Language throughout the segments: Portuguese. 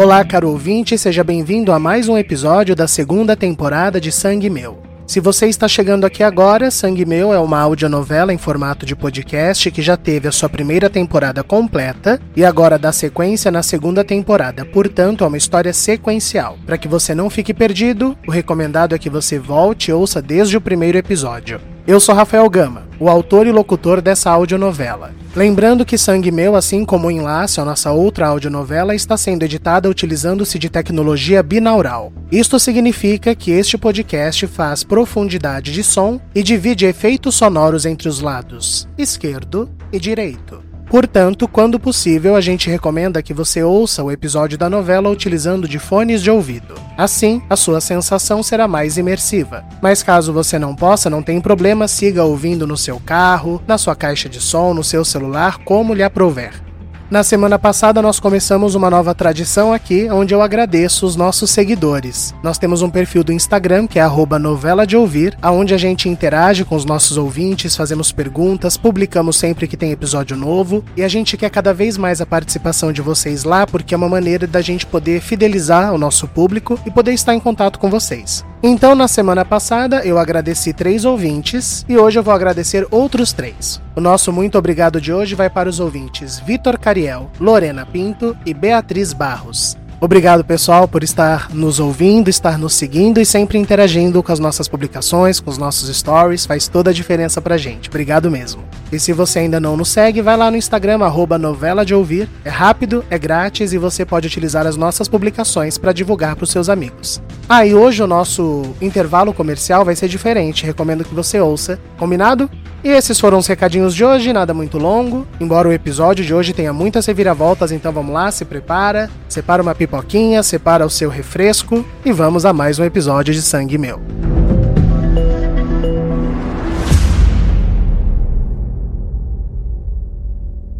Olá, caro ouvinte, seja bem-vindo a mais um episódio da segunda temporada de Sangue Meu. Se você está chegando aqui agora, Sangue Meu é uma audionovela em formato de podcast que já teve a sua primeira temporada completa e agora dá sequência na segunda temporada, portanto é uma história sequencial. Para que você não fique perdido, o recomendado é que você volte e ouça desde o primeiro episódio. Eu sou Rafael Gama, o autor e locutor dessa audionovela. Lembrando que Sangue Meu, assim como Enlace, a nossa outra audionovela, está sendo editada utilizando-se de tecnologia binaural. Isto significa que este podcast faz profundidade de som e divide efeitos sonoros entre os lados esquerdo e direito. Portanto, quando possível, a gente recomenda que você ouça o episódio da novela utilizando de fones de ouvido. Assim, a sua sensação será mais imersiva. Mas caso você não possa, não tem problema, siga ouvindo no seu carro, na sua caixa de som, no seu celular, como lhe aprouver. Na semana passada nós começamos uma nova tradição aqui, onde eu agradeço os nossos seguidores. Nós temos um perfil do Instagram que é @novela de ouvir, aonde a gente interage com os nossos ouvintes, fazemos perguntas, publicamos sempre que tem episódio novo e a gente quer cada vez mais a participação de vocês lá, porque é uma maneira da gente poder fidelizar o nosso público e poder estar em contato com vocês. Então, na semana passada, eu agradeci três ouvintes e hoje eu vou agradecer outros três. O nosso muito obrigado de hoje vai para os ouvintes Vitor Cariel, Lorena Pinto e Beatriz Barros. Obrigado, pessoal, por estar nos ouvindo, estar nos seguindo e sempre interagindo com as nossas publicações, com os nossos stories. Faz toda a diferença pra gente. Obrigado mesmo. E se você ainda não nos segue, vai lá no Instagram, arroba novela de ouvir. É rápido, é grátis e você pode utilizar as nossas publicações para divulgar para os seus amigos. Ah, e hoje o nosso intervalo comercial vai ser diferente. Recomendo que você ouça. Combinado? E esses foram os recadinhos de hoje, nada muito longo. Embora o episódio de hoje tenha muitas reviravoltas, então vamos lá, se prepara, separa uma pipoquinha, separa o seu refresco e vamos a mais um episódio de Sangue Meu.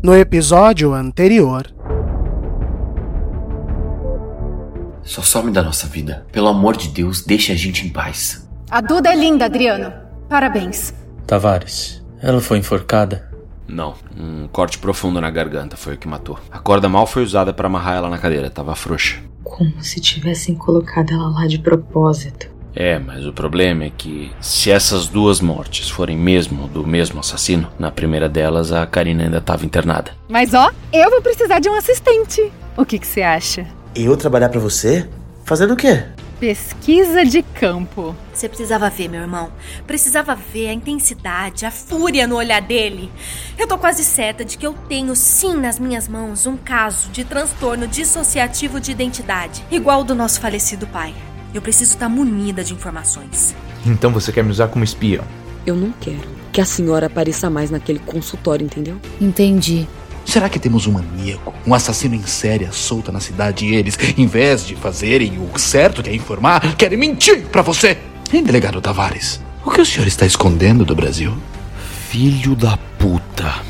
No episódio anterior. Só some da nossa vida. Pelo amor de Deus, deixe a gente em paz. A Duda é linda, Adriano. Parabéns. Tavares, ela foi enforcada? Não, um corte profundo na garganta foi o que matou. A corda mal foi usada para amarrar ela na cadeira, tava frouxa. Como se tivessem colocado ela lá de propósito. É, mas o problema é que se essas duas mortes forem mesmo do mesmo assassino, na primeira delas a Karina ainda estava internada. Mas ó, eu vou precisar de um assistente. O que que você acha? Eu trabalhar pra você? Fazendo o quê? Pesquisa de campo. Você precisava ver, meu irmão. Precisava ver a intensidade, a fúria no olhar dele. Eu tô quase certa de que eu tenho sim nas minhas mãos um caso de transtorno dissociativo de identidade, igual o do nosso falecido pai. Eu preciso estar munida de informações. Então você quer me usar como espião? Eu não quero que a senhora apareça mais naquele consultório, entendeu? Entendi. Será que temos um maníaco, um assassino em série solta na cidade e eles, em vez de fazerem o certo que é informar, querem mentir pra você? Hein, delegado Tavares? O que o senhor está escondendo do Brasil? Filho da puta.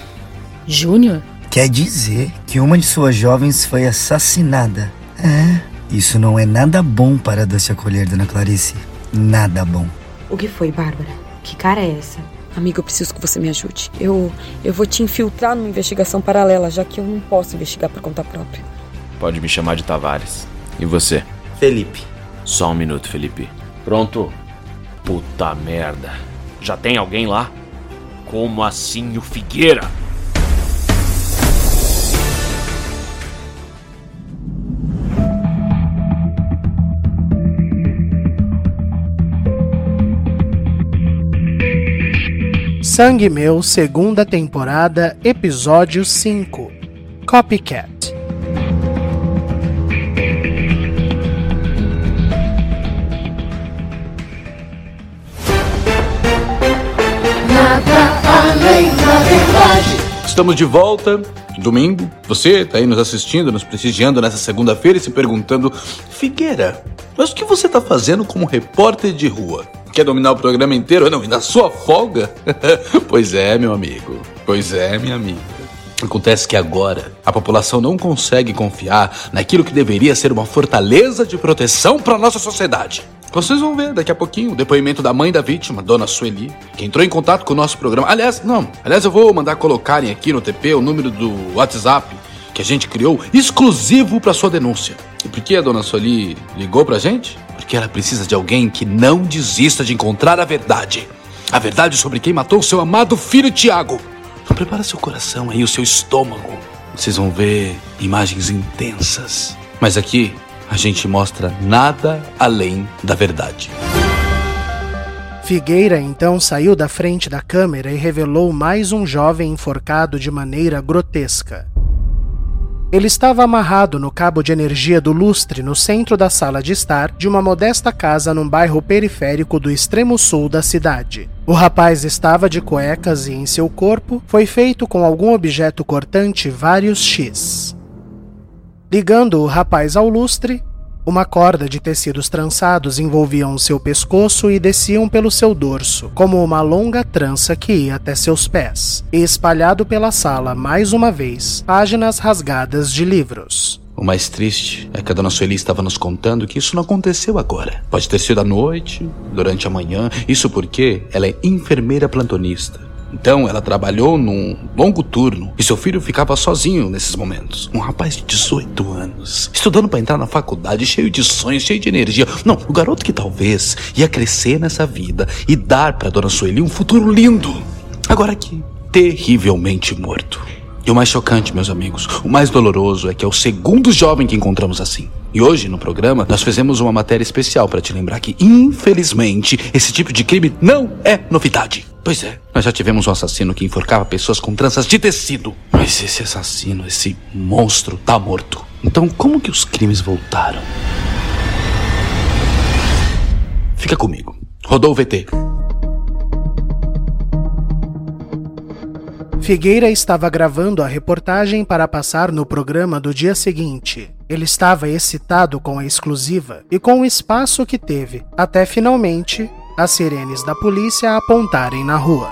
Júnior? Quer dizer que uma de suas jovens foi assassinada. É, isso não é nada bom para Doce acolher, dona Clarice. Nada bom. O que foi, Bárbara? Que cara é essa? Amiga, eu preciso que você me ajude. Eu, eu vou te infiltrar numa investigação paralela, já que eu não posso investigar por conta própria. Pode me chamar de Tavares. E você? Felipe. Só um minuto, Felipe. Pronto? Puta merda. Já tem alguém lá? Como assim o Figueira? Sangue Meu, segunda temporada, episódio 5 Copycat. Nada além da verdade. Estamos de volta Domingo, você tá aí nos assistindo, nos prestigiando nessa segunda-feira e se perguntando: Figueira, mas o que você tá fazendo como repórter de rua? Quer dominar o programa inteiro? Não, e na sua folga? pois é, meu amigo. Pois é, minha amiga. Acontece que agora a população não consegue confiar naquilo que deveria ser uma fortaleza de proteção para nossa sociedade. Vocês vão ver daqui a pouquinho o depoimento da mãe da vítima, Dona Sueli, que entrou em contato com o nosso programa. Aliás, não. Aliás, eu vou mandar colocarem aqui no TP o número do WhatsApp que a gente criou exclusivo para sua denúncia. E por que a Dona Sueli ligou pra gente? Porque ela precisa de alguém que não desista de encontrar a verdade. A verdade sobre quem matou seu amado filho Tiago. Então prepara seu coração aí, o seu estômago. Vocês vão ver imagens intensas. Mas aqui a gente mostra nada além da verdade. Figueira então saiu da frente da câmera e revelou mais um jovem enforcado de maneira grotesca. Ele estava amarrado no cabo de energia do lustre no centro da sala de estar de uma modesta casa num bairro periférico do extremo sul da cidade. O rapaz estava de cuecas e em seu corpo foi feito com algum objeto cortante vários X. Ligando o rapaz ao lustre, uma corda de tecidos trançados envolviam seu pescoço e desciam pelo seu dorso, como uma longa trança que ia até seus pés. E espalhado pela sala, mais uma vez, páginas rasgadas de livros. O mais triste é que a dona Sueli estava nos contando que isso não aconteceu agora. Pode ter sido à noite, durante a manhã, isso porque ela é enfermeira plantonista. Então ela trabalhou num longo turno e seu filho ficava sozinho nesses momentos. Um rapaz de 18 anos, estudando para entrar na faculdade, cheio de sonhos, cheio de energia. Não, o garoto que talvez ia crescer nessa vida e dar para dona Sueli um futuro lindo. Agora aqui, terrivelmente morto. E o mais chocante, meus amigos, o mais doloroso é que é o segundo jovem que encontramos assim. E hoje, no programa, nós fizemos uma matéria especial para te lembrar que, infelizmente, esse tipo de crime não é novidade. Pois é, nós já tivemos um assassino que enforcava pessoas com tranças de tecido. Mas esse assassino, esse monstro, tá morto. Então, como que os crimes voltaram? Fica comigo. Rodou o VT. Figueira estava gravando a reportagem para passar no programa do dia seguinte. Ele estava excitado com a exclusiva e com o espaço que teve, até finalmente as sirenes da polícia apontarem na rua.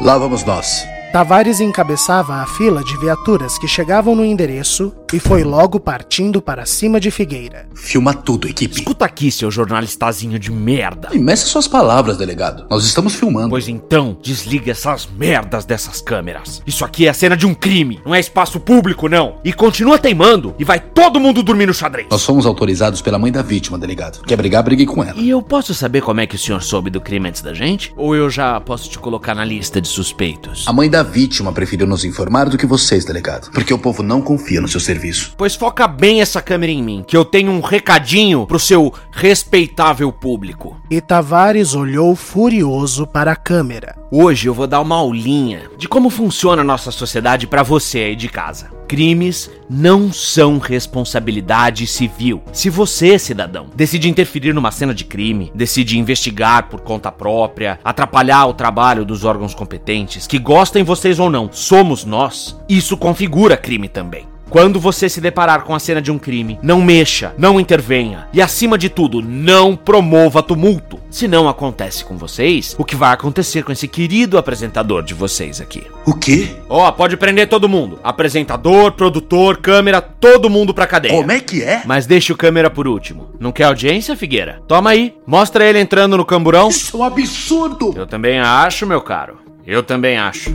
Lá vamos nós. Tavares encabeçava a fila de viaturas que chegavam no endereço e foi logo partindo para cima de Figueira. Filma tudo, equipe. Escuta aqui, seu jornalistazinho de merda. E meça suas palavras, delegado. Nós estamos filmando. Pois então, desliga essas merdas dessas câmeras. Isso aqui é a cena de um crime, não é espaço público, não. E continua teimando e vai todo mundo dormir no xadrez. Nós fomos autorizados pela mãe da vítima, delegado. Quer brigar, brigue com ela. E eu posso saber como é que o senhor soube do crime antes da gente? Ou eu já posso te colocar na lista de suspeitos? A mãe da vítima preferiu nos informar do que vocês, delegado. Porque o povo não confia no seu serviço. Pois foca bem essa câmera em mim, que eu tenho um recadinho pro seu respeitável público. E Tavares olhou furioso para a câmera. Hoje eu vou dar uma aulinha de como funciona a nossa sociedade para você aí de casa. Crimes não são responsabilidade civil. Se você, cidadão, decide interferir numa cena de crime, decide investigar por conta própria, atrapalhar o trabalho dos órgãos competentes, que gostem vocês ou não, somos nós, isso configura crime também. Quando você se deparar com a cena de um crime, não mexa, não intervenha e, acima de tudo, não promova tumulto. Se não acontece com vocês, o que vai acontecer com esse querido apresentador de vocês aqui? O quê? Ó, oh, pode prender todo mundo: apresentador, produtor, câmera, todo mundo pra cadeia. Como é que é? Mas deixa o câmera por último. Não quer audiência, Figueira? Toma aí, mostra ele entrando no camburão. Isso é um absurdo! Eu também acho, meu caro. Eu também acho.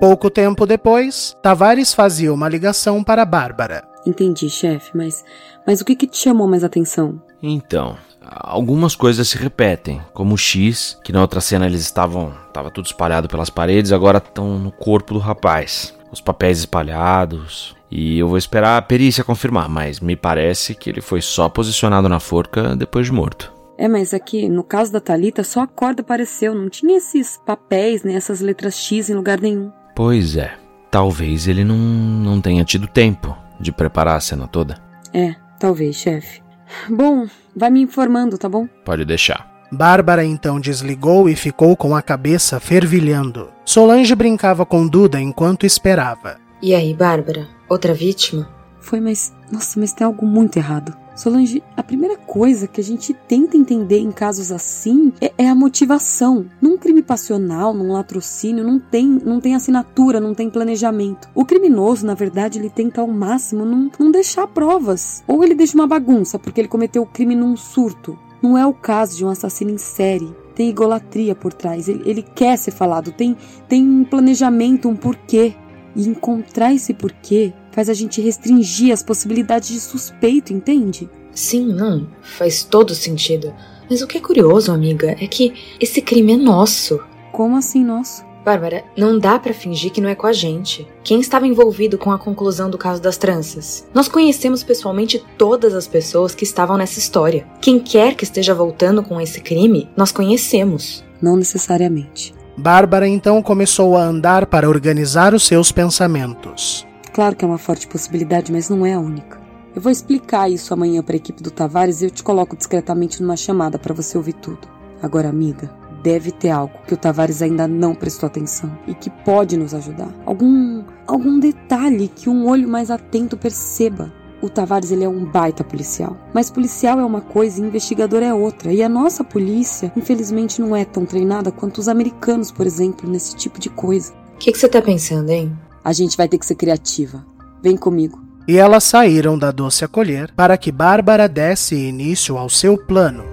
Pouco tempo depois, Tavares fazia uma ligação para Bárbara. Entendi, chefe, mas, mas o que, que te chamou mais atenção? Então, algumas coisas se repetem, como o X, que na outra cena eles estavam. Tava tudo espalhado pelas paredes, agora estão no corpo do rapaz. Os papéis espalhados. E eu vou esperar a perícia confirmar, mas me parece que ele foi só posicionado na forca depois de morto. É, mas aqui, no caso da Talita, só a corda apareceu, não tinha esses papéis, nem essas letras X em lugar nenhum. Pois é. Talvez ele não, não tenha tido tempo de preparar a cena toda. É, talvez, chefe. Bom, vai me informando, tá bom? Pode deixar. Bárbara então desligou e ficou com a cabeça fervilhando. Solange brincava com Duda enquanto esperava. E aí, Bárbara? Outra vítima? Foi, mas. Nossa, mas tem algo muito errado. Solange, a primeira coisa que a gente tenta entender em casos assim é, é, a motivação. Num crime passional, num latrocínio, não tem, não tem assinatura, não tem planejamento. O criminoso, na verdade, ele tenta ao máximo não, não deixar provas. Ou ele deixa uma bagunça porque ele cometeu o crime num surto. Não é o caso de um assassino em série. Tem idolatria por trás. Ele, ele quer ser falado. Tem, tem um planejamento, um porquê. E encontrar esse porquê faz a gente restringir as possibilidades de suspeito, entende? Sim, não. Faz todo sentido. Mas o que é curioso, amiga, é que esse crime é nosso. Como assim nosso? Bárbara, não dá para fingir que não é com a gente. Quem estava envolvido com a conclusão do caso das tranças? Nós conhecemos pessoalmente todas as pessoas que estavam nessa história. Quem quer que esteja voltando com esse crime, nós conhecemos. Não necessariamente. Bárbara então começou a andar para organizar os seus pensamentos. Claro que é uma forte possibilidade, mas não é a única. Eu vou explicar isso amanhã para a equipe do Tavares e eu te coloco discretamente numa chamada para você ouvir tudo. Agora, amiga, deve ter algo que o Tavares ainda não prestou atenção e que pode nos ajudar. Algum algum detalhe que um olho mais atento perceba. O Tavares ele é um baita policial, mas policial é uma coisa e investigador é outra. E a nossa polícia, infelizmente, não é tão treinada quanto os americanos, por exemplo, nesse tipo de coisa. O que, você tá pensando, hein? A gente vai ter que ser criativa. Vem comigo. E elas saíram da doce acolher para que Bárbara desse início ao seu plano.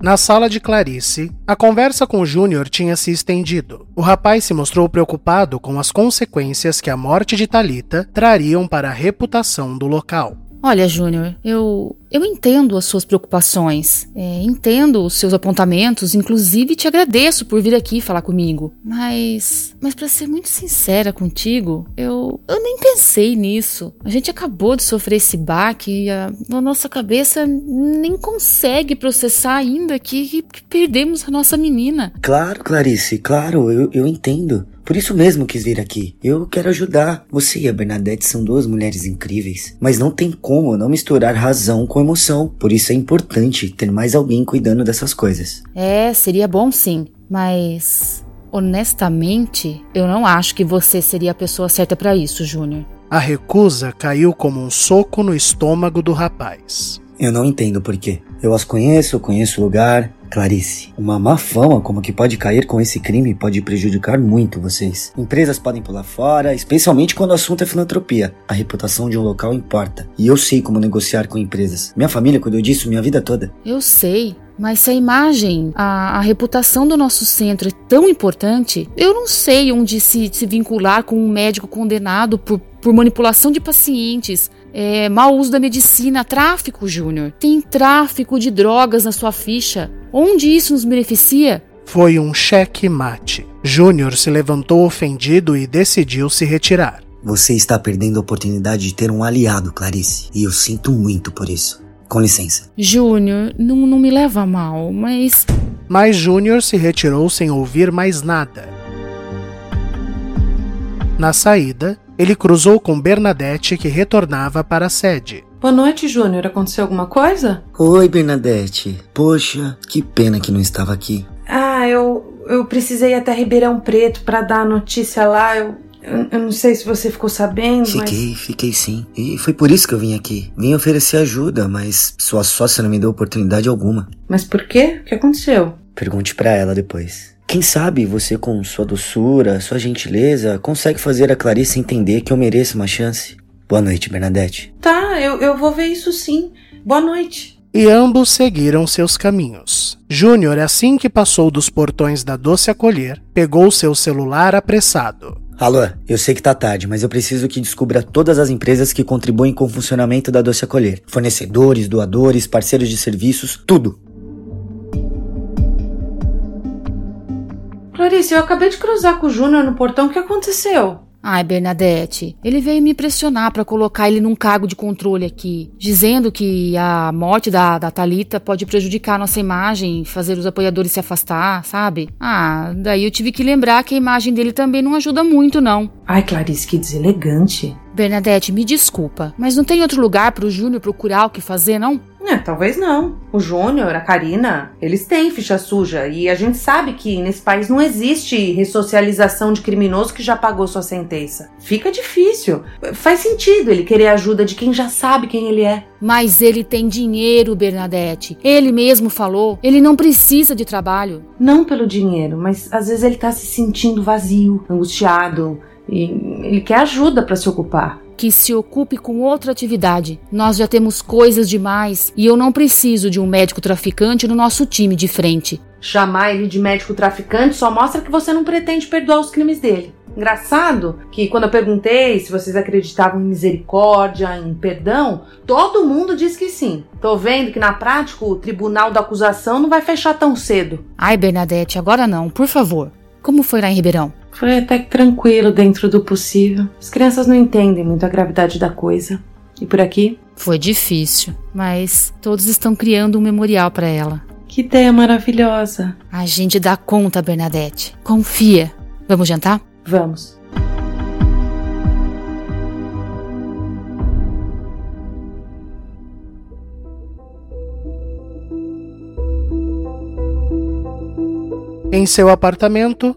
Na sala de Clarice, a conversa com Júnior tinha se estendido. O rapaz se mostrou preocupado com as consequências que a morte de Talita trariam para a reputação do local. Olha, Júnior, eu eu entendo as suas preocupações, é, entendo os seus apontamentos, inclusive te agradeço por vir aqui falar comigo. Mas, mas para ser muito sincera contigo, eu eu nem pensei nisso. A gente acabou de sofrer esse baque e a, a nossa cabeça nem consegue processar ainda que, que perdemos a nossa menina. Claro, Clarice, claro, eu, eu entendo. Por isso mesmo quis vir aqui. Eu quero ajudar. Você e a Bernadette são duas mulheres incríveis, mas não tem como não misturar razão com emoção. Por isso é importante ter mais alguém cuidando dessas coisas. É, seria bom sim, mas honestamente, eu não acho que você seria a pessoa certa para isso, Júnior. A recusa caiu como um soco no estômago do rapaz. Eu não entendo por quê. Eu as conheço, conheço o lugar. Clarice, uma má fama como que pode cair com esse crime pode prejudicar muito vocês. Empresas podem pular fora, especialmente quando o assunto é filantropia. A reputação de um local importa. E eu sei como negociar com empresas. Minha família cuidou disso minha vida toda. Eu sei. Mas se a imagem, a, a, reputação do nosso centro é tão importante, eu não sei onde se, se vincular com um médico condenado por, por manipulação de pacientes, é, mau uso da medicina, tráfico, Júnior. Tem tráfico de drogas na sua ficha. Onde isso nos beneficia? Foi um cheque mate. Júnior se levantou ofendido e decidiu se retirar. Você está perdendo a oportunidade de ter um aliado, Clarice, e eu sinto muito por isso. Com licença. Júnior, não, não me leva a mal, mas. Mas Júnior se retirou sem ouvir mais nada. Na saída, ele cruzou com Bernadette, que retornava para a sede. Boa noite, Júnior. Aconteceu alguma coisa? Oi, Bernadette. Poxa, que pena que não estava aqui. Ah, eu, eu precisei ir até Ribeirão Preto para dar a notícia lá. Eu, eu, eu, não sei se você ficou sabendo. Fiquei, mas... fiquei sim. E foi por isso que eu vim aqui. Vim oferecer ajuda, mas sua sócia não me deu oportunidade alguma. Mas por quê? O que aconteceu? Pergunte para ela depois. Quem sabe você, com sua doçura, sua gentileza, consegue fazer a Clarice entender que eu mereço uma chance. Boa noite, Bernadette. Tá, eu, eu vou ver isso sim. Boa noite. E ambos seguiram seus caminhos. Júnior, assim que passou dos portões da Doce Acolher, pegou seu celular apressado. Alô, eu sei que tá tarde, mas eu preciso que descubra todas as empresas que contribuem com o funcionamento da Doce Acolher. Fornecedores, doadores, parceiros de serviços, tudo. Clarice, eu acabei de cruzar com o Júnior no portão. O que aconteceu? Ai, Bernadette, ele veio me pressionar para colocar ele num cargo de controle aqui, dizendo que a morte da, da Talita pode prejudicar nossa imagem, fazer os apoiadores se afastar, sabe? Ah, daí eu tive que lembrar que a imagem dele também não ajuda muito, não. Ai, Clarice, que deselegante. Bernadette, me desculpa, mas não tem outro lugar para o Júnior procurar o que fazer, não? É, talvez não. O Júnior, a Karina, eles têm ficha suja e a gente sabe que nesse país não existe ressocialização de criminoso que já pagou sua sentença. Fica difícil. Faz sentido ele querer ajuda de quem já sabe quem ele é. Mas ele tem dinheiro, Bernadette. Ele mesmo falou. Ele não precisa de trabalho. Não pelo dinheiro, mas às vezes ele tá se sentindo vazio, angustiado, e ele quer ajuda para se ocupar. Que se ocupe com outra atividade. Nós já temos coisas demais e eu não preciso de um médico traficante no nosso time de frente. Chamar ele de médico traficante só mostra que você não pretende perdoar os crimes dele. Engraçado que quando eu perguntei se vocês acreditavam em misericórdia, em perdão, todo mundo disse que sim. Tô vendo que na prática o tribunal da acusação não vai fechar tão cedo. Ai, Bernadette, agora não, por favor. Como foi lá em Ribeirão? Foi até que tranquilo dentro do possível. As crianças não entendem muito a gravidade da coisa. E por aqui? Foi difícil, mas todos estão criando um memorial para ela. Que ideia maravilhosa. A gente dá conta, Bernadette. Confia. Vamos jantar? Vamos. Em seu apartamento,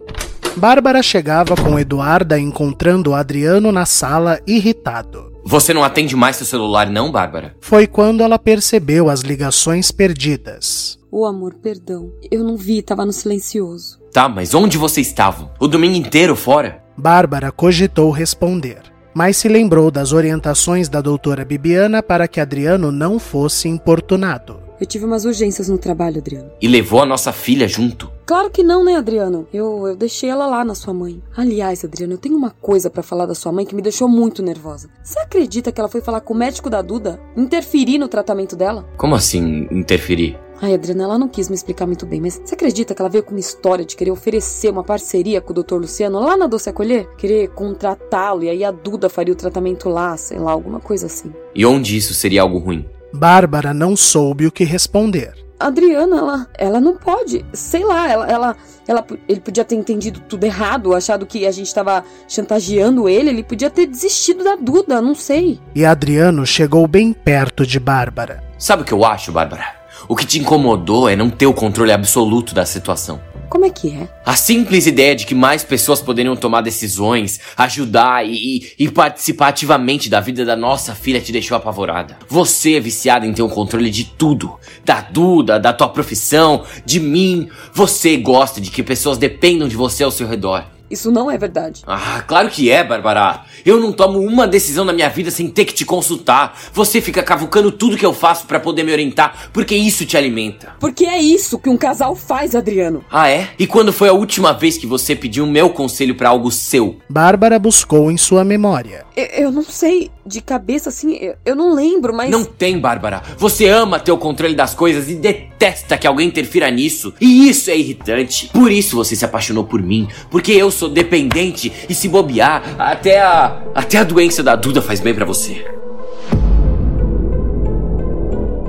Bárbara chegava com Eduarda encontrando Adriano na sala irritado. Você não atende mais seu celular, não, Bárbara? Foi quando ela percebeu as ligações perdidas. Ô oh, amor, perdão. Eu não vi, tava no silencioso. Tá, mas onde você estava? O domingo inteiro fora? Bárbara cogitou responder, mas se lembrou das orientações da doutora Bibiana para que Adriano não fosse importunado. Eu tive umas urgências no trabalho, Adriano. E levou a nossa filha junto? Claro que não, né, Adriano? Eu, eu deixei ela lá na sua mãe. Aliás, Adriano, eu tenho uma coisa para falar da sua mãe que me deixou muito nervosa. Você acredita que ela foi falar com o médico da Duda? Interferir no tratamento dela? Como assim, interferir? Ai, Adriana, ela não quis me explicar muito bem, mas você acredita que ela veio com uma história de querer oferecer uma parceria com o Dr. Luciano lá na Doce Acolher? Querer contratá-lo e aí a Duda faria o tratamento lá, sei lá, alguma coisa assim. E onde isso seria algo ruim? Bárbara não soube o que responder. Adriana, ela, ela não pode. Sei lá, ela, ela, ela, ele podia ter entendido tudo errado, achado que a gente estava chantageando ele, ele podia ter desistido da Duda, não sei. E Adriano chegou bem perto de Bárbara. Sabe o que eu acho, Bárbara? O que te incomodou é não ter o controle absoluto da situação. Como é que é? A simples ideia de que mais pessoas poderiam tomar decisões, ajudar e, e, participar ativamente da vida da nossa filha te deixou apavorada. Você é viciada em ter o controle de tudo. Da Duda, da tua profissão, de mim. Você gosta de que pessoas dependam de você ao seu redor. Isso não é verdade. Ah, claro que é, Bárbara. Eu não tomo uma decisão na minha vida sem ter que te consultar. Você fica cavucando tudo que eu faço para poder me orientar, porque isso te alimenta. Porque é isso que um casal faz, Adriano. Ah, é? E quando foi a última vez que você pediu meu conselho para algo seu? Bárbara buscou em sua memória. Eu, eu não sei, de cabeça assim, eu, eu, não lembro, mas. Não tem, Bárbara. Você ama ter o controle das coisas e detesta que alguém interfira nisso. E isso é irritante. Por isso você se apaixonou por mim, porque eu sou dependente e se bobear, até a até a doença da Duda faz bem para você.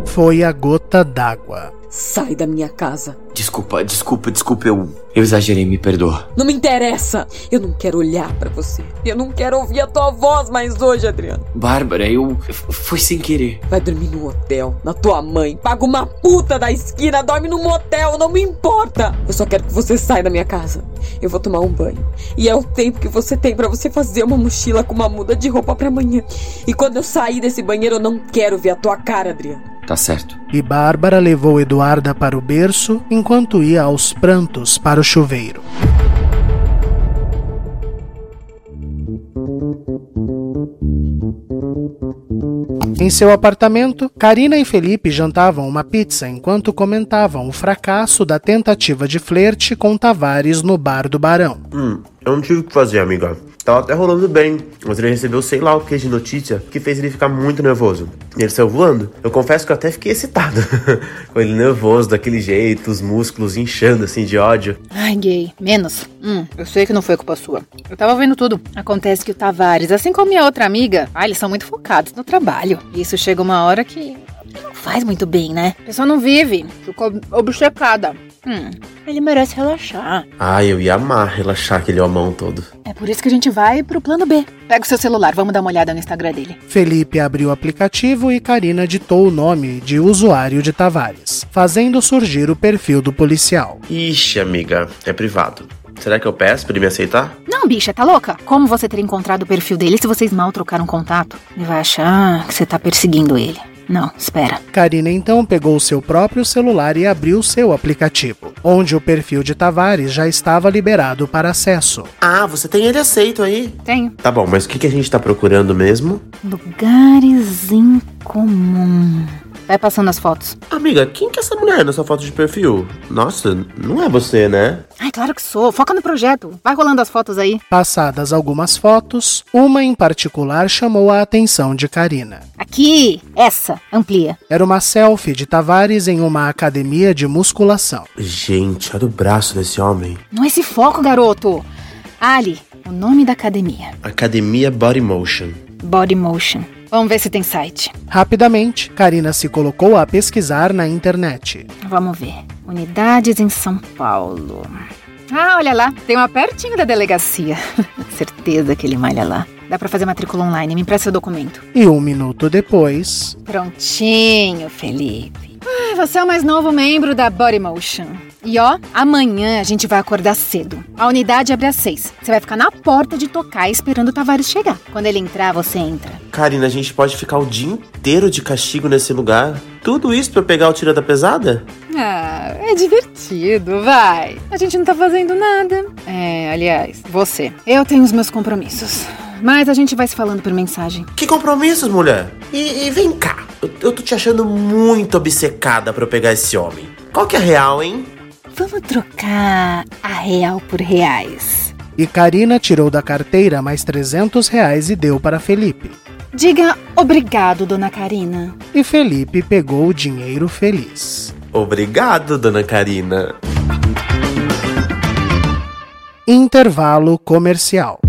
Foi a gota d'água. Sai da minha casa. Desculpa, desculpa, desculpa, eu, eu exagerei, me perdoa. Não me interessa. Eu não quero olhar para você. Eu não quero ouvir a tua voz mais hoje, Adriano. Bárbara, eu. Foi sem querer. Vai dormir no hotel, na tua mãe. Paga uma puta da esquina, dorme no motel, não me importa. Eu só quero que você saia da minha casa. Eu vou tomar um banho. E é o tempo que você tem para você fazer uma mochila com uma muda de roupa para amanhã. E quando eu sair desse banheiro, eu não quero ver a tua cara, Adriano. Tá certo. E Bárbara levou Eduarda para o berço enquanto ia aos prantos para o chuveiro. Em seu apartamento, Karina e Felipe jantavam uma pizza enquanto comentavam o fracasso da tentativa de flerte com Tavares no bar do Barão. Hum, Eu não tive o que fazer, amiga. Tava até rolando bem, mas ele recebeu sei lá o que de notícia que fez ele ficar muito nervoso. Ele saiu voando. Eu confesso que eu até fiquei excitado. Com ele nervoso, daquele jeito, os músculos inchando assim de ódio. Ai, gay, menos. Hum, eu sei que não foi culpa sua. Eu tava vendo tudo. Acontece que o Tavares, assim como minha outra amiga, ah, eles são muito focados no trabalho. E isso chega uma hora que não faz muito bem, né? A pessoa não vive, ficou obcecada. Hum, ele merece relaxar. Ah, eu ia amar relaxar aquele homão todo. É por isso que a gente vai pro plano B. Pega o seu celular, vamos dar uma olhada no Instagram dele. Felipe abriu o aplicativo e Karina ditou o nome de usuário de Tavares, fazendo surgir o perfil do policial. Ixi, amiga, é privado. Será que eu peço pra ele me aceitar? Não, bicha, tá louca? Como você ter encontrado o perfil dele se vocês mal trocaram contato? Ele vai achar que você tá perseguindo ele. Não, espera. Karina então pegou seu próprio celular e abriu seu aplicativo, onde o perfil de Tavares já estava liberado para acesso. Ah, você tem ele aceito aí? Tenho. Tá bom, mas o que, que a gente tá procurando mesmo? Lugares em comum. Vai passando as fotos. Amiga, quem que é essa mulher nessa foto de perfil? Nossa, não é você, né? Ai, claro que sou. Foca no projeto. Vai rolando as fotos aí. Passadas algumas fotos, uma em particular chamou a atenção de Karina. Aqui, essa, amplia. Era uma selfie de Tavares em uma academia de musculação. Gente, olha o braço desse homem. Não é esse foco, garoto. Ali, o nome da academia. Academia Body Motion. Body Motion. Vamos ver se tem site. Rapidamente, Karina se colocou a pesquisar na internet. Vamos ver. Unidades em São Paulo. Ah, olha lá, tem uma pertinho da delegacia. Certeza que ele malha lá. Dá pra fazer matrícula online, me empresta o documento. E um minuto depois. Prontinho, Felipe. Ai, você é o mais novo membro da Body Motion. E ó, amanhã a gente vai acordar cedo. A unidade abre às seis. Você vai ficar na porta de tocar esperando o Tavares chegar. Quando ele entrar, você entra. Karina, a gente pode ficar o dia inteiro de castigo nesse lugar? Tudo isso pra pegar o tira da pesada? Ah, é divertido, vai. A gente não tá fazendo nada. É, aliás, você. Eu tenho os meus compromissos. Mas a gente vai se falando por mensagem. Que compromissos, mulher? E, e vem cá, eu, eu tô te achando muito obcecada pra eu pegar esse homem. Qual que é a real, hein? Vamos trocar a real por reais. E Karina tirou da carteira mais 300 reais e deu para Felipe. Diga obrigado, dona Karina. E Felipe pegou o dinheiro feliz. Obrigado, dona Karina. Intervalo comercial.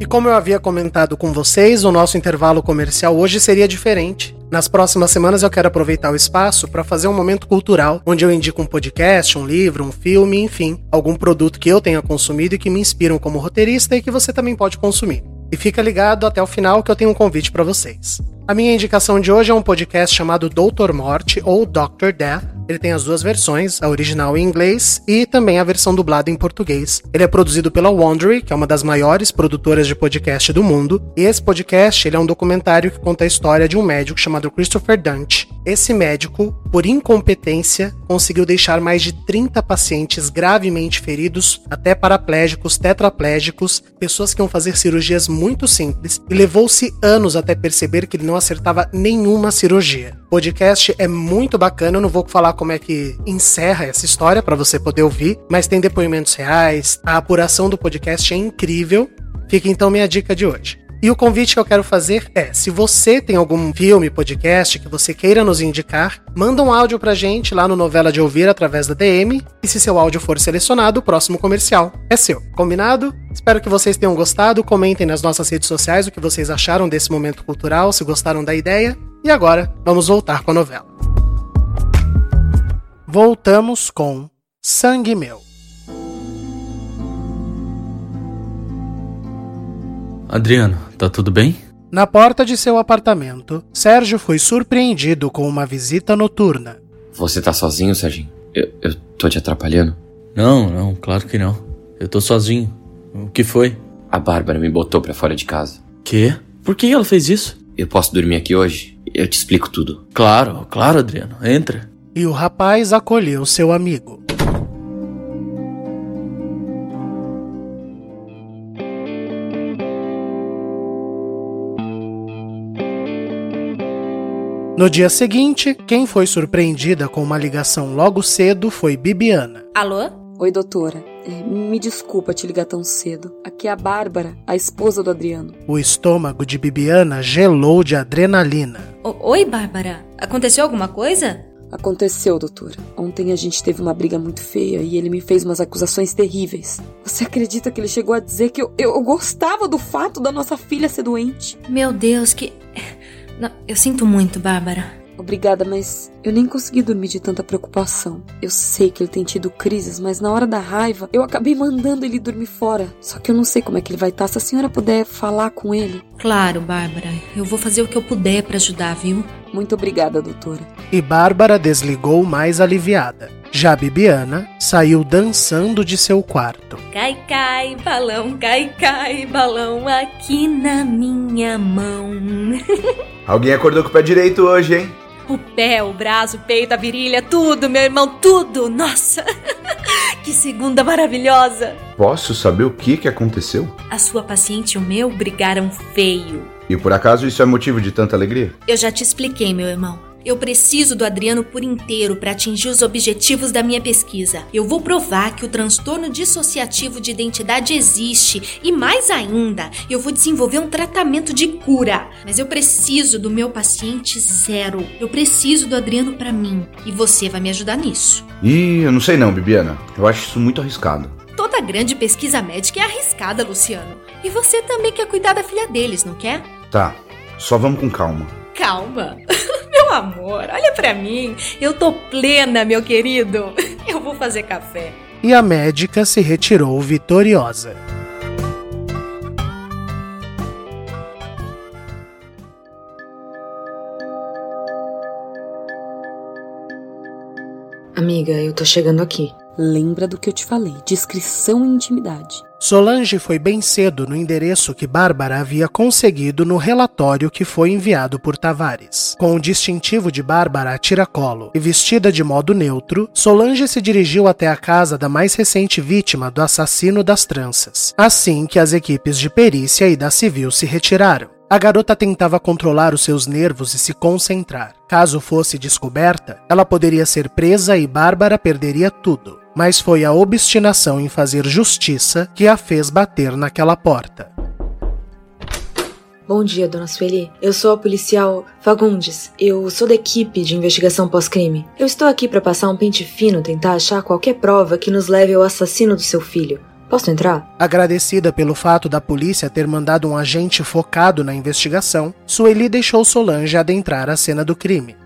E como eu havia comentado com vocês, o nosso intervalo comercial hoje seria diferente. Nas próximas semanas eu quero aproveitar o espaço para fazer um momento cultural, onde eu indico um podcast, um livro, um filme, enfim, algum produto que eu tenha consumido e que me inspiram como roteirista e que você também pode consumir. E fica ligado até o final que eu tenho um convite para vocês. A minha indicação de hoje é um podcast chamado Doutor Morte ou Doctor Death. Ele tem as duas versões, a original em inglês e também a versão dublada em português. Ele é produzido pela Wondery, que é uma das maiores produtoras de podcast do mundo. E esse podcast ele é um documentário que conta a história de um médico chamado Christopher Dante. Esse médico, por incompetência, conseguiu deixar mais de 30 pacientes gravemente feridos, até paraplégicos, tetraplégicos, pessoas que iam fazer cirurgias muito simples, e levou-se anos até perceber que ele não acertava nenhuma cirurgia. O podcast é muito bacana, eu não vou falar como é que encerra essa história para você poder ouvir, mas tem depoimentos reais, a apuração do podcast é incrível. Fica então minha dica de hoje. E o convite que eu quero fazer é: se você tem algum filme, podcast que você queira nos indicar, manda um áudio pra gente lá no Novela de Ouvir através da DM. E se seu áudio for selecionado, o próximo comercial é seu. Combinado? Espero que vocês tenham gostado. Comentem nas nossas redes sociais o que vocês acharam desse momento cultural, se gostaram da ideia. E agora, vamos voltar com a novela. Voltamos com Sangue Meu. Adriano, tá tudo bem? Na porta de seu apartamento, Sérgio foi surpreendido com uma visita noturna. Você tá sozinho, Serginho? Eu, eu tô te atrapalhando? Não, não, claro que não. Eu tô sozinho. O que foi? A Bárbara me botou pra fora de casa. Quê? Por que ela fez isso? Eu posso dormir aqui hoje? Eu te explico tudo. Claro, claro, Adriano. Entra. E o rapaz acolheu seu amigo. No dia seguinte, quem foi surpreendida com uma ligação logo cedo foi Bibiana. Alô? Oi, doutora. É, me desculpa te ligar tão cedo. Aqui é a Bárbara, a esposa do Adriano. O estômago de Bibiana gelou de adrenalina. O Oi, Bárbara. Aconteceu alguma coisa? Aconteceu, doutora. Ontem a gente teve uma briga muito feia e ele me fez umas acusações terríveis. Você acredita que ele chegou a dizer que eu, eu gostava do fato da nossa filha ser doente? Meu Deus, que. Não, eu sinto muito, Bárbara. Obrigada, mas eu nem consegui dormir de tanta preocupação. Eu sei que ele tem tido crises, mas na hora da raiva eu acabei mandando ele dormir fora. Só que eu não sei como é que ele vai estar. Se a senhora puder falar com ele. Claro, Bárbara. Eu vou fazer o que eu puder para ajudar, viu? Muito obrigada, doutora. E Bárbara desligou mais aliviada. Já Bibiana saiu dançando de seu quarto. Cai, cai, balão, cai, cai, balão aqui na minha mão. Alguém acordou com o pé direito hoje, hein? O pé, o braço, o peito, a virilha, tudo, meu irmão, tudo! Nossa! que segunda maravilhosa! Posso saber o que, que aconteceu? A sua paciente e o meu brigaram feio. E por acaso isso é motivo de tanta alegria? Eu já te expliquei, meu irmão. Eu preciso do Adriano por inteiro para atingir os objetivos da minha pesquisa. Eu vou provar que o transtorno dissociativo de identidade existe e, mais ainda, eu vou desenvolver um tratamento de cura. Mas eu preciso do meu paciente zero. Eu preciso do Adriano para mim e você vai me ajudar nisso. Ih, eu não sei não, Bibiana. Eu acho isso muito arriscado. Toda grande pesquisa médica é arriscada, Luciano. E você também quer cuidar da filha deles, não quer? Tá, só vamos com calma. Calma. Meu amor, olha para mim. Eu tô plena, meu querido. Eu vou fazer café. E a médica se retirou vitoriosa. Amiga, eu tô chegando aqui. Lembra do que eu te falei: discrição e intimidade. Solange foi bem cedo no endereço que Bárbara havia conseguido no relatório que foi enviado por Tavares. Com o distintivo de Bárbara a tiracolo e vestida de modo neutro, Solange se dirigiu até a casa da mais recente vítima do assassino das tranças, assim que as equipes de perícia e da civil se retiraram. A garota tentava controlar os seus nervos e se concentrar. Caso fosse descoberta, ela poderia ser presa e Bárbara perderia tudo. Mas foi a obstinação em fazer justiça que a fez bater naquela porta. Bom dia, dona Sueli. Eu sou a policial Fagundes. Eu sou da equipe de investigação pós-crime. Eu estou aqui para passar um pente fino, tentar achar qualquer prova que nos leve ao assassino do seu filho. Posso entrar? Agradecida pelo fato da polícia ter mandado um agente focado na investigação, Sueli deixou Solange adentrar a cena do crime.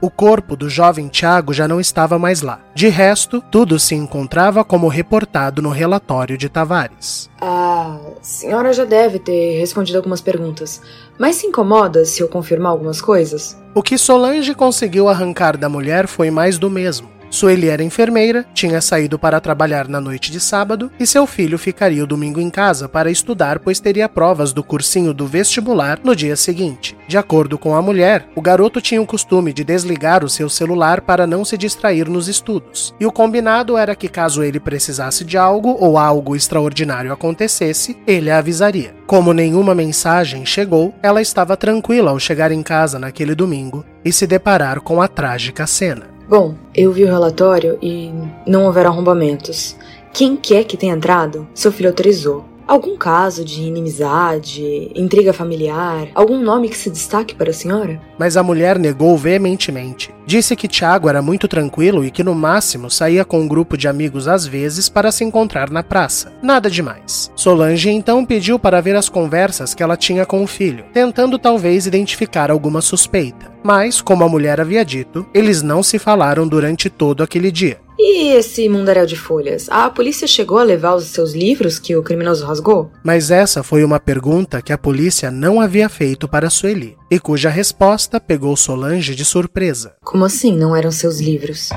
O corpo do jovem Tiago já não estava mais lá. De resto, tudo se encontrava como reportado no relatório de Tavares. A senhora já deve ter respondido algumas perguntas, mas se incomoda se eu confirmar algumas coisas? O que Solange conseguiu arrancar da mulher foi mais do mesmo. Sueli era enfermeira, tinha saído para trabalhar na noite de sábado e seu filho ficaria o domingo em casa para estudar, pois teria provas do cursinho do vestibular no dia seguinte. De acordo com a mulher, o garoto tinha o costume de desligar o seu celular para não se distrair nos estudos, e o combinado era que, caso ele precisasse de algo ou algo extraordinário acontecesse, ele a avisaria. Como nenhuma mensagem chegou, ela estava tranquila ao chegar em casa naquele domingo e se deparar com a trágica cena. Bom, eu vi o relatório e não houveram arrombamentos. Quem quer que tenha entrado, seu filho autorizou. Algum caso de inimizade, intriga familiar, algum nome que se destaque para a senhora? Mas a mulher negou veementemente. Disse que Tiago era muito tranquilo e que no máximo saía com um grupo de amigos às vezes para se encontrar na praça. Nada demais. Solange então pediu para ver as conversas que ela tinha com o filho, tentando talvez identificar alguma suspeita. Mas, como a mulher havia dito, eles não se falaram durante todo aquele dia. E esse mundaréu de folhas? A polícia chegou a levar os seus livros que o criminoso rasgou? Mas essa foi uma pergunta que a polícia não havia feito para Sueli, e cuja resposta pegou Solange de surpresa. Como assim não eram seus livros?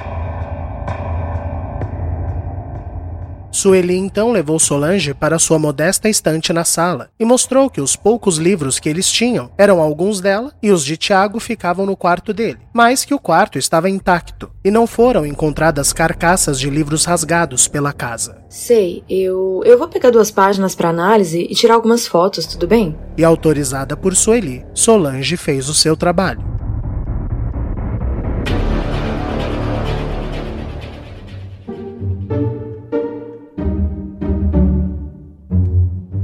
Sueli então levou Solange para sua modesta estante na sala e mostrou que os poucos livros que eles tinham eram alguns dela e os de Tiago ficavam no quarto dele, mas que o quarto estava intacto e não foram encontradas carcaças de livros rasgados pela casa. Sei, eu eu vou pegar duas páginas para análise e tirar algumas fotos, tudo bem? E autorizada por Sueli, Solange fez o seu trabalho.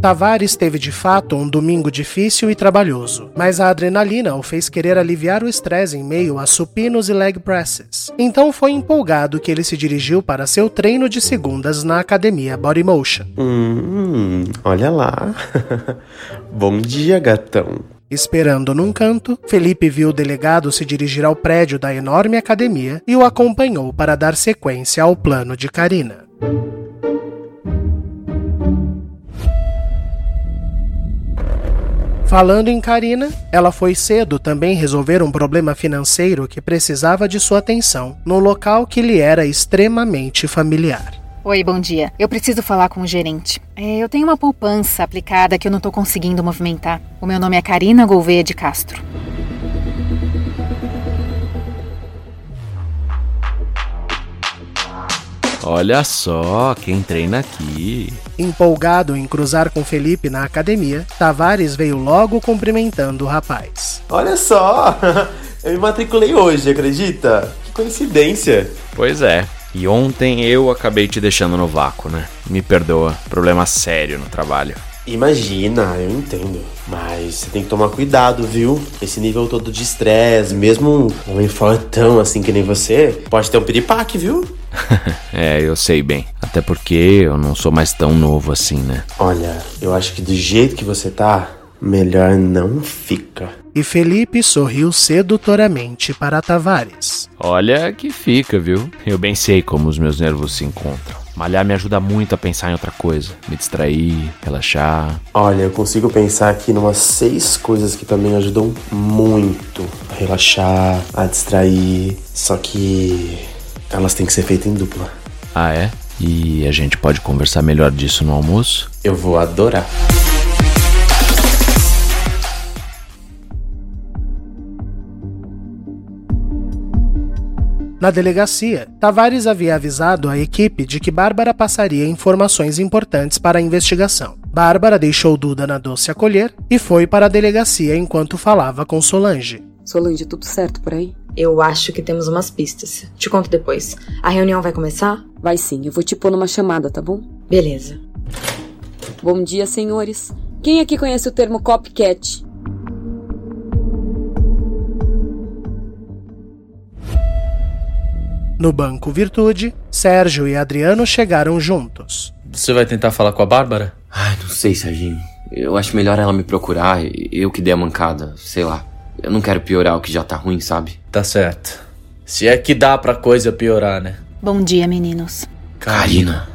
Tavares teve de fato um domingo difícil e trabalhoso, mas a adrenalina o fez querer aliviar o estresse em meio a supinos e leg presses. Então foi empolgado que ele se dirigiu para seu treino de segundas na academia Body Motion. Hum, olha lá. Bom dia, gatão. Esperando num canto, Felipe viu o delegado se dirigir ao prédio da enorme academia e o acompanhou para dar sequência ao plano de Karina. Falando em Karina, ela foi cedo também resolver um problema financeiro que precisava de sua atenção, num local que lhe era extremamente familiar. Oi, bom dia. Eu preciso falar com o gerente. É, eu tenho uma poupança aplicada que eu não tô conseguindo movimentar. O meu nome é Karina Gouveia de Castro. Olha só quem treina aqui. Empolgado em cruzar com Felipe na academia, Tavares veio logo cumprimentando o rapaz. Olha só! Eu me matriculei hoje, acredita? Que coincidência! Pois é. E ontem eu acabei te deixando no vácuo, né? Me perdoa, problema sério no trabalho. Imagina, eu entendo. Mas você tem que tomar cuidado, viu? Esse nível todo de estresse, mesmo um homem fortão assim que nem você, pode ter um piripaque, viu? é, eu sei bem. Até porque eu não sou mais tão novo assim, né? Olha, eu acho que do jeito que você tá, melhor não fica. E Felipe sorriu sedutoramente para Tavares. Olha que fica, viu? Eu bem sei como os meus nervos se encontram. Malhar me ajuda muito a pensar em outra coisa, me distrair, relaxar. Olha, eu consigo pensar aqui em umas seis coisas que também ajudam muito a relaxar, a distrair. Só que elas têm que ser feitas em dupla. Ah, é? E a gente pode conversar melhor disso no almoço? Eu vou adorar. Na delegacia, Tavares havia avisado a equipe de que Bárbara passaria informações importantes para a investigação. Bárbara deixou Duda na doce acolher e foi para a delegacia enquanto falava com Solange. Solange, tudo certo por aí? Eu acho que temos umas pistas. Te conto depois. A reunião vai começar? Vai sim, eu vou te pôr numa chamada, tá bom? Beleza. Bom dia, senhores. Quem aqui conhece o termo copycat? No Banco Virtude, Sérgio e Adriano chegaram juntos. Você vai tentar falar com a Bárbara? Ai, não sei, Serginho. Eu acho melhor ela me procurar, eu que dei a mancada, sei lá. Eu não quero piorar o que já tá ruim, sabe? Tá certo. Se é que dá pra coisa piorar, né? Bom dia, meninos. Karina.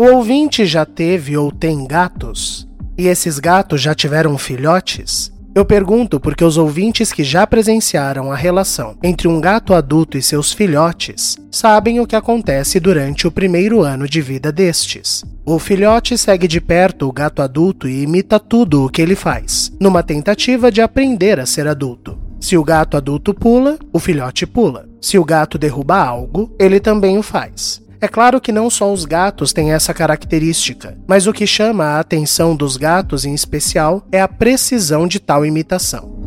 O ouvinte já teve ou tem gatos? E esses gatos já tiveram filhotes? Eu pergunto porque os ouvintes que já presenciaram a relação entre um gato adulto e seus filhotes sabem o que acontece durante o primeiro ano de vida destes. O filhote segue de perto o gato adulto e imita tudo o que ele faz, numa tentativa de aprender a ser adulto. Se o gato adulto pula, o filhote pula. Se o gato derruba algo, ele também o faz. É claro que não só os gatos têm essa característica, mas o que chama a atenção dos gatos em especial é a precisão de tal imitação.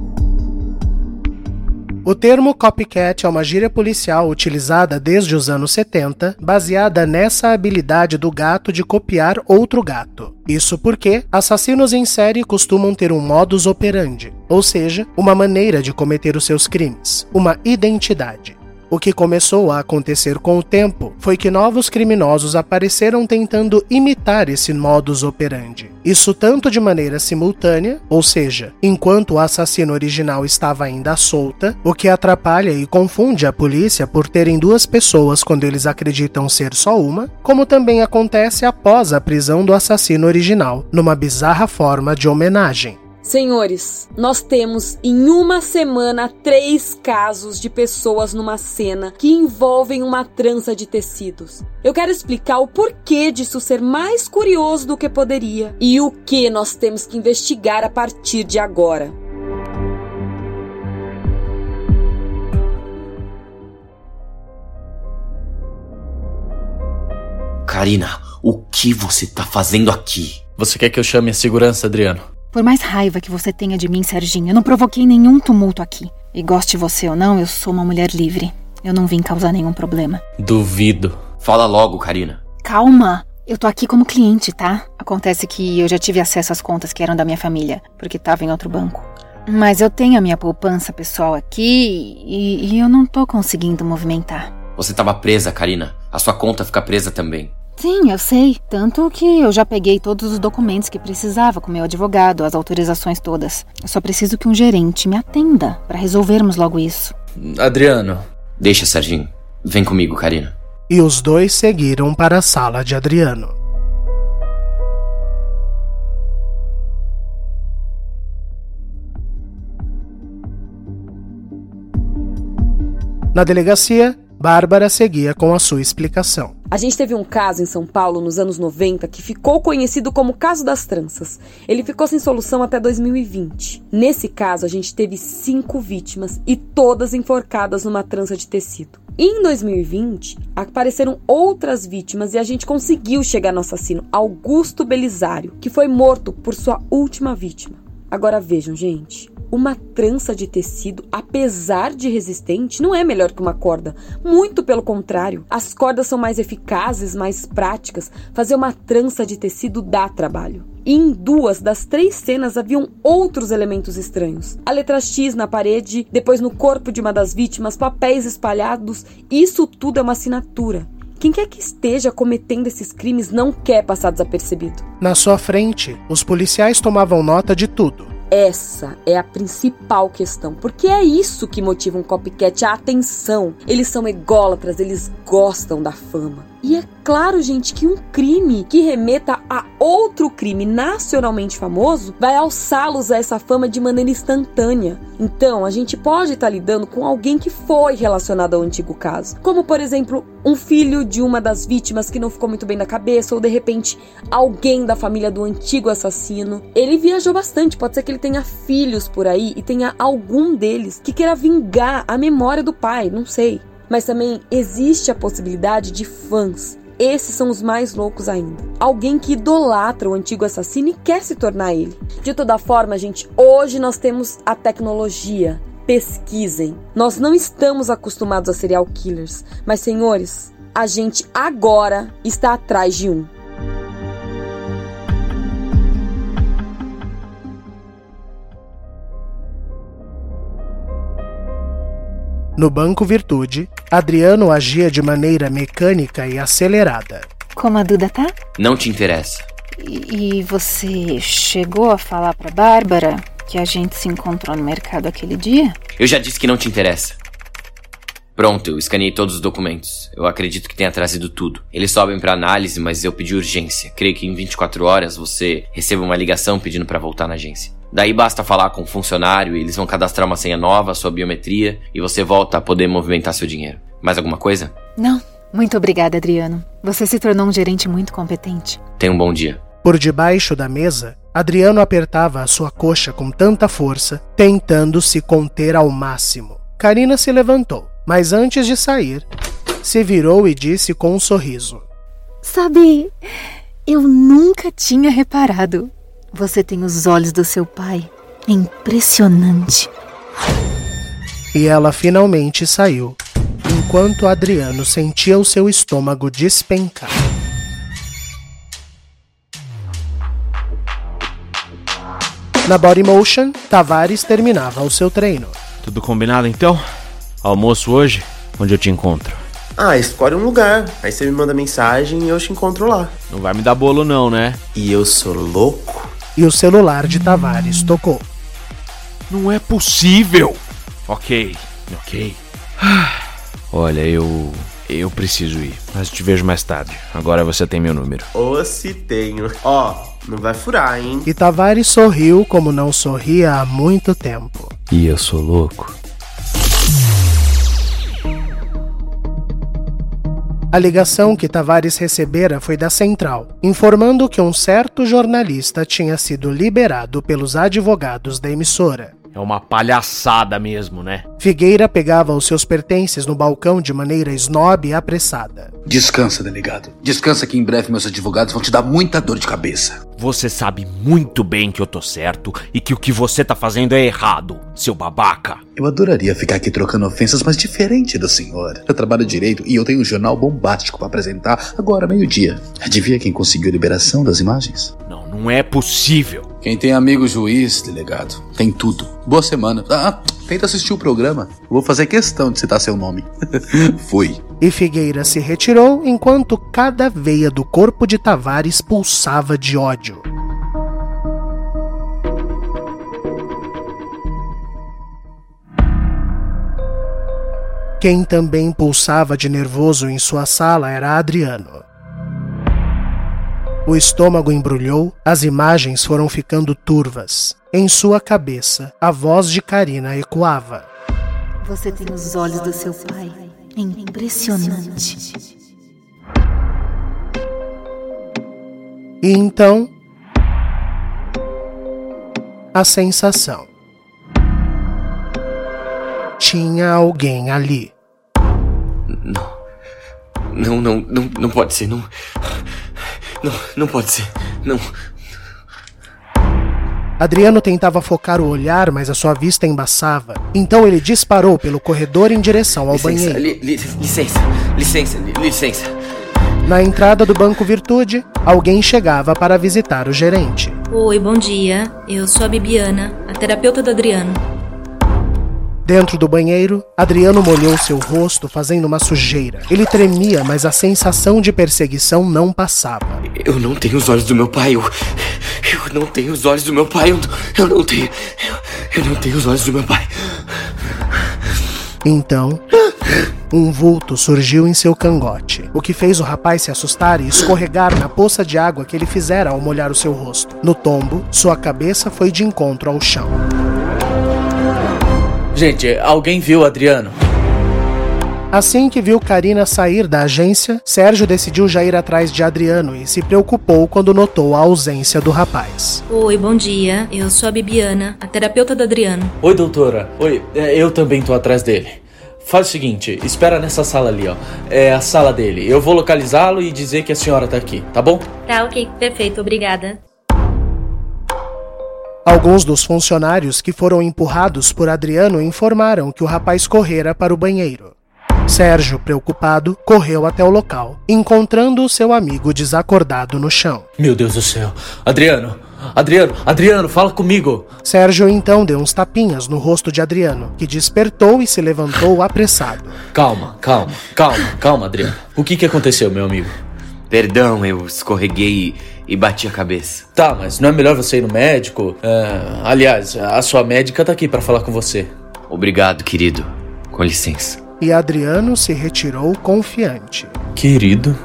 O termo copycat é uma gíria policial utilizada desde os anos 70, baseada nessa habilidade do gato de copiar outro gato. Isso porque assassinos em série costumam ter um modus operandi, ou seja, uma maneira de cometer os seus crimes, uma identidade. O que começou a acontecer com o tempo foi que novos criminosos apareceram tentando imitar esse modus operandi. Isso tanto de maneira simultânea, ou seja, enquanto o assassino original estava ainda solta, o que atrapalha e confunde a polícia por terem duas pessoas quando eles acreditam ser só uma, como também acontece após a prisão do assassino original, numa bizarra forma de homenagem. Senhores, nós temos em uma semana três casos de pessoas numa cena que envolvem uma trança de tecidos. Eu quero explicar o porquê disso ser mais curioso do que poderia e o que nós temos que investigar a partir de agora. Karina, o que você tá fazendo aqui? Você quer que eu chame a segurança, Adriano? Por mais raiva que você tenha de mim, Serginho, eu não provoquei nenhum tumulto aqui. E goste você ou não, eu sou uma mulher livre. Eu não vim causar nenhum problema. Duvido. Fala logo, Karina. Calma. Eu tô aqui como cliente, tá? Acontece que eu já tive acesso às contas que eram da minha família, porque tava em outro banco. Mas eu tenho a minha poupança pessoal aqui e, e eu não tô conseguindo movimentar. Você tava presa, Karina. A sua conta fica presa também. Sim, eu sei. Tanto que eu já peguei todos os documentos que precisava com meu advogado, as autorizações todas. Eu só preciso que um gerente me atenda para resolvermos logo isso. Adriano. Deixa, Serginho. Vem comigo, Karina. E os dois seguiram para a sala de Adriano. Na delegacia, Bárbara seguia com a sua explicação. A gente teve um caso em São Paulo nos anos 90 que ficou conhecido como caso das tranças. Ele ficou sem solução até 2020. Nesse caso, a gente teve cinco vítimas e todas enforcadas numa trança de tecido. Em 2020, apareceram outras vítimas e a gente conseguiu chegar no assassino Augusto Belisário, que foi morto por sua última vítima. Agora vejam, gente, uma trança de tecido, apesar de resistente, não é melhor que uma corda. Muito pelo contrário. As cordas são mais eficazes, mais práticas. Fazer uma trança de tecido dá trabalho. E em duas das três cenas haviam outros elementos estranhos. A letra X na parede, depois no corpo de uma das vítimas, papéis espalhados. Isso tudo é uma assinatura. Quem quer que esteja cometendo esses crimes não quer passar desapercebido. Na sua frente, os policiais tomavam nota de tudo. Essa é a principal questão, porque é isso que motiva um copycat, a atenção. Eles são ególatras, eles gostam da fama. E é claro, gente, que um crime que remeta a outro crime nacionalmente famoso vai alçá-los a essa fama de maneira instantânea. Então, a gente pode estar tá lidando com alguém que foi relacionado ao antigo caso, como por exemplo, um filho de uma das vítimas que não ficou muito bem da cabeça, ou de repente alguém da família do antigo assassino. Ele viajou bastante, pode ser que ele tenha filhos por aí e tenha algum deles que queira vingar a memória do pai, não sei mas também existe a possibilidade de fãs. Esses são os mais loucos ainda. Alguém que idolatra o antigo assassino e quer se tornar ele. De toda forma, gente, hoje nós temos a tecnologia. Pesquisem. Nós não estamos acostumados a serial killers, mas senhores, a gente agora está atrás de um. No Banco Virtude, Adriano agia de maneira mecânica e acelerada. Como a Duda tá? Não te interessa. E, e você chegou a falar pra Bárbara que a gente se encontrou no mercado aquele dia? Eu já disse que não te interessa. Pronto, eu escaneei todos os documentos. Eu acredito que tenha trazido tudo. Eles sobem para análise, mas eu pedi urgência. Creio que em 24 horas você receba uma ligação pedindo para voltar na agência. Daí basta falar com o funcionário e eles vão cadastrar uma senha nova, sua biometria e você volta a poder movimentar seu dinheiro. Mais alguma coisa? Não. Muito obrigada, Adriano. Você se tornou um gerente muito competente. Tenha um bom dia. Por debaixo da mesa, Adriano apertava a sua coxa com tanta força, tentando se conter ao máximo. Karina se levantou, mas antes de sair, se virou e disse com um sorriso: Sabe, eu nunca tinha reparado. Você tem os olhos do seu pai. É impressionante. E ela finalmente saiu, enquanto Adriano sentia o seu estômago despencar. Na Body Motion, Tavares terminava o seu treino. Tudo combinado então? Almoço hoje? Onde eu te encontro? Ah, escolhe um lugar. Aí você me manda mensagem e eu te encontro lá. Não vai me dar bolo, não, né? E eu sou louco? E o celular de Tavares tocou. Não é possível! Ok, ok. Olha, eu. Eu preciso ir, mas te vejo mais tarde. Agora você tem meu número. Ô, se tenho. Ó, não vai furar, hein? E Tavares sorriu como não sorria há muito tempo. E eu sou louco. A ligação que Tavares recebera foi da central, informando que um certo jornalista tinha sido liberado pelos advogados da emissora. É uma palhaçada mesmo, né? Figueira pegava os seus pertences no balcão de maneira snob e apressada. Descansa, delegado. Descansa que em breve meus advogados vão te dar muita dor de cabeça. Você sabe muito bem que eu tô certo e que o que você tá fazendo é errado, seu babaca. Eu adoraria ficar aqui trocando ofensas, mas diferente do senhor. Eu trabalho direito e eu tenho um jornal bombástico para apresentar agora meio-dia. Adivinha quem conseguiu a liberação das imagens? Não, não é possível. Quem tem amigo juiz, delegado, tem tudo. Boa semana. Ah, tenta assistir o programa. Vou fazer questão de citar seu nome. Fui. E Figueira se retirou enquanto cada veia do corpo de Tavares pulsava de ódio. Quem também pulsava de nervoso em sua sala era Adriano. O estômago embrulhou, as imagens foram ficando turvas. Em sua cabeça, a voz de Karina ecoava. Você tem os olhos do seu pai. É impressionante. E então. A sensação. Tinha alguém ali. Não. Não, não, não, não pode ser. Não. Não, não pode ser. Não. Adriano tentava focar o olhar, mas a sua vista embaçava. Então ele disparou pelo corredor em direção ao licença, banheiro. Li, li, licença, licença, li, licença. Na entrada do Banco Virtude, alguém chegava para visitar o gerente. Oi, bom dia. Eu sou a Bibiana, a terapeuta do Adriano. Dentro do banheiro, Adriano molhou seu rosto fazendo uma sujeira. Ele tremia, mas a sensação de perseguição não passava. Eu não tenho os olhos do meu pai. Eu, eu não tenho os olhos do meu pai. Eu, eu não tenho. Eu, eu não tenho os olhos do meu pai. Então, um vulto surgiu em seu cangote, o que fez o rapaz se assustar e escorregar na poça de água que ele fizera ao molhar o seu rosto. No tombo, sua cabeça foi de encontro ao chão. Gente, alguém viu o Adriano? Assim que viu Karina sair da agência, Sérgio decidiu já ir atrás de Adriano e se preocupou quando notou a ausência do rapaz. Oi, bom dia. Eu sou a Bibiana, a terapeuta do Adriano. Oi, doutora. Oi, é, eu também tô atrás dele. Faz o seguinte, espera nessa sala ali, ó. É a sala dele. Eu vou localizá-lo e dizer que a senhora tá aqui, tá bom? Tá, ok, perfeito, obrigada. Alguns dos funcionários que foram empurrados por Adriano informaram que o rapaz correra para o banheiro. Sérgio, preocupado, correu até o local, encontrando o seu amigo desacordado no chão. Meu Deus do céu. Adriano, Adriano, Adriano, fala comigo. Sérgio então deu uns tapinhas no rosto de Adriano, que despertou e se levantou apressado. Calma, calma, calma, calma, Adriano. O que que aconteceu, meu amigo? Perdão, eu escorreguei e, e bati a cabeça. Tá, mas não é melhor você ir no médico? É, aliás, a sua médica tá aqui para falar com você. Obrigado, querido. Com licença. E Adriano se retirou confiante. Querido.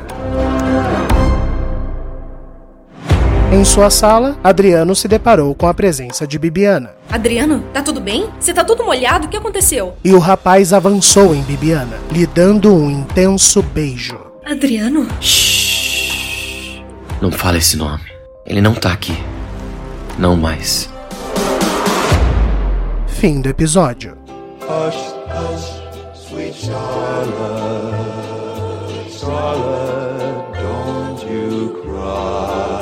Em sua sala, Adriano se deparou com a presença de Bibiana. Adriano, tá tudo bem? Você tá todo molhado? O que aconteceu? E o rapaz avançou em Bibiana, lhe dando um intenso beijo. Adriano? Shhh. Não fala esse nome. Ele não tá aqui. Não mais. Fim do episódio. Hush, Charlotte, Charlotte, don't you cry.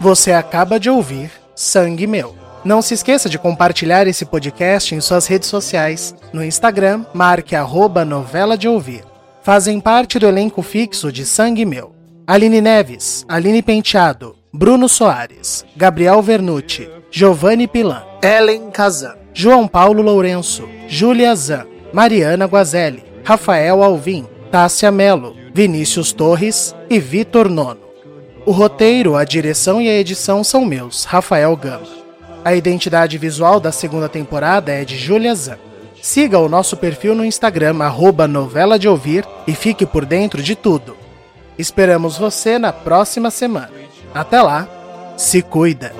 Você acaba de ouvir Sangue Meu. Não se esqueça de compartilhar esse podcast em suas redes sociais. No Instagram, marque arroba novela de ouvir. Fazem parte do elenco fixo de Sangue Meu. Aline Neves, Aline Penteado, Bruno Soares, Gabriel Vernucci, Giovanni Pilan, Ellen Kazan, João Paulo Lourenço, Júlia Zan, Mariana Guazelli, Rafael Alvim, Tássia Melo, Vinícius Torres e Vitor Nono. O roteiro, a direção e a edição são meus, Rafael Gama. A identidade visual da segunda temporada é de Júlia Zan. Siga o nosso perfil no Instagram, arroba novela de ouvir, e fique por dentro de tudo. Esperamos você na próxima semana. Até lá, se cuida!